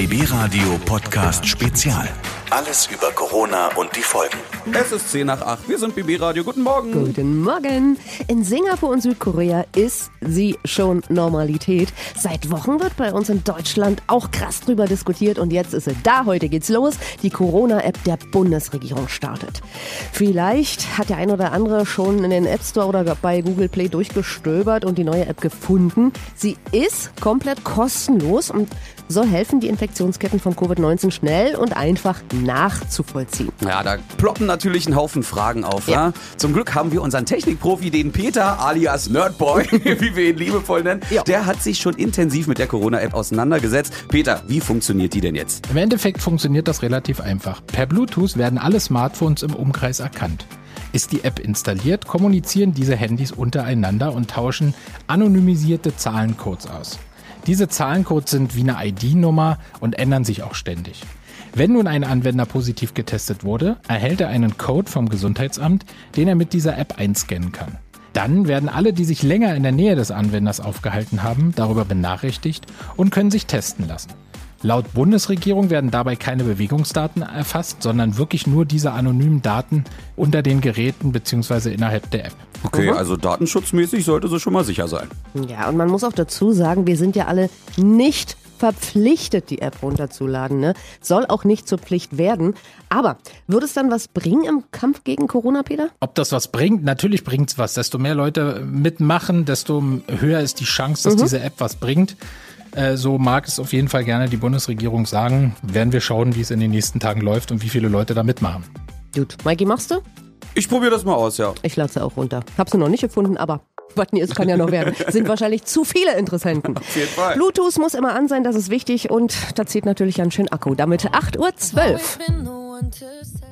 BB Radio Podcast Spezial. Alles über Corona und die Folgen. Es ist 10 nach 8. Wir sind BB Radio. Guten Morgen. Guten Morgen. In Singapur und Südkorea ist sie schon Normalität. Seit Wochen wird bei uns in Deutschland auch krass drüber diskutiert und jetzt ist sie da. Heute geht's los. Die Corona-App der Bundesregierung startet. Vielleicht hat der ein oder andere schon in den App Store oder bei Google Play durchgestöbert und die neue App gefunden. Sie ist komplett kostenlos und soll helfen, die Infektionsketten von Covid-19 schnell und einfach nachzuvollziehen. Ja, da ploppen natürlich ein Haufen Fragen auf. Ja. Ja? Zum Glück haben wir unseren Technikprofi, den Peter alias Nerdboy, wie wir ihn liebevoll nennen. Ja. Der hat sich schon intensiv mit der Corona-App auseinandergesetzt. Peter, wie funktioniert die denn jetzt? Im Endeffekt funktioniert das relativ einfach. Per Bluetooth werden alle Smartphones im Umkreis erkannt. Ist die App installiert, kommunizieren diese Handys untereinander und tauschen anonymisierte Zahlencodes aus. Diese Zahlencodes sind wie eine ID-Nummer und ändern sich auch ständig. Wenn nun ein Anwender positiv getestet wurde, erhält er einen Code vom Gesundheitsamt, den er mit dieser App einscannen kann. Dann werden alle, die sich länger in der Nähe des Anwenders aufgehalten haben, darüber benachrichtigt und können sich testen lassen. Laut Bundesregierung werden dabei keine Bewegungsdaten erfasst, sondern wirklich nur diese anonymen Daten unter den Geräten bzw. innerhalb der App. Okay, mhm. also datenschutzmäßig sollte sie schon mal sicher sein. Ja, und man muss auch dazu sagen, wir sind ja alle nicht verpflichtet, die App runterzuladen. Ne? Soll auch nicht zur Pflicht werden. Aber würde es dann was bringen im Kampf gegen Corona, Peter? Ob das was bringt? Natürlich bringt es was. Desto mehr Leute mitmachen, desto höher ist die Chance, dass mhm. diese App was bringt. Äh, so mag es auf jeden Fall gerne die Bundesregierung sagen. Werden wir schauen, wie es in den nächsten Tagen läuft und wie viele Leute da mitmachen. Gut. Mikey, machst du? Ich probiere das mal aus, ja. Ich lade sie auch runter. Hab sie noch nicht gefunden, aber was nie ist, kann ja noch werden. Sind wahrscheinlich zu viele Interessenten. Auf jeden Fall. Bluetooth muss immer an sein, das ist wichtig und da zählt natürlich ein schön Akku. Damit 8.12 Uhr.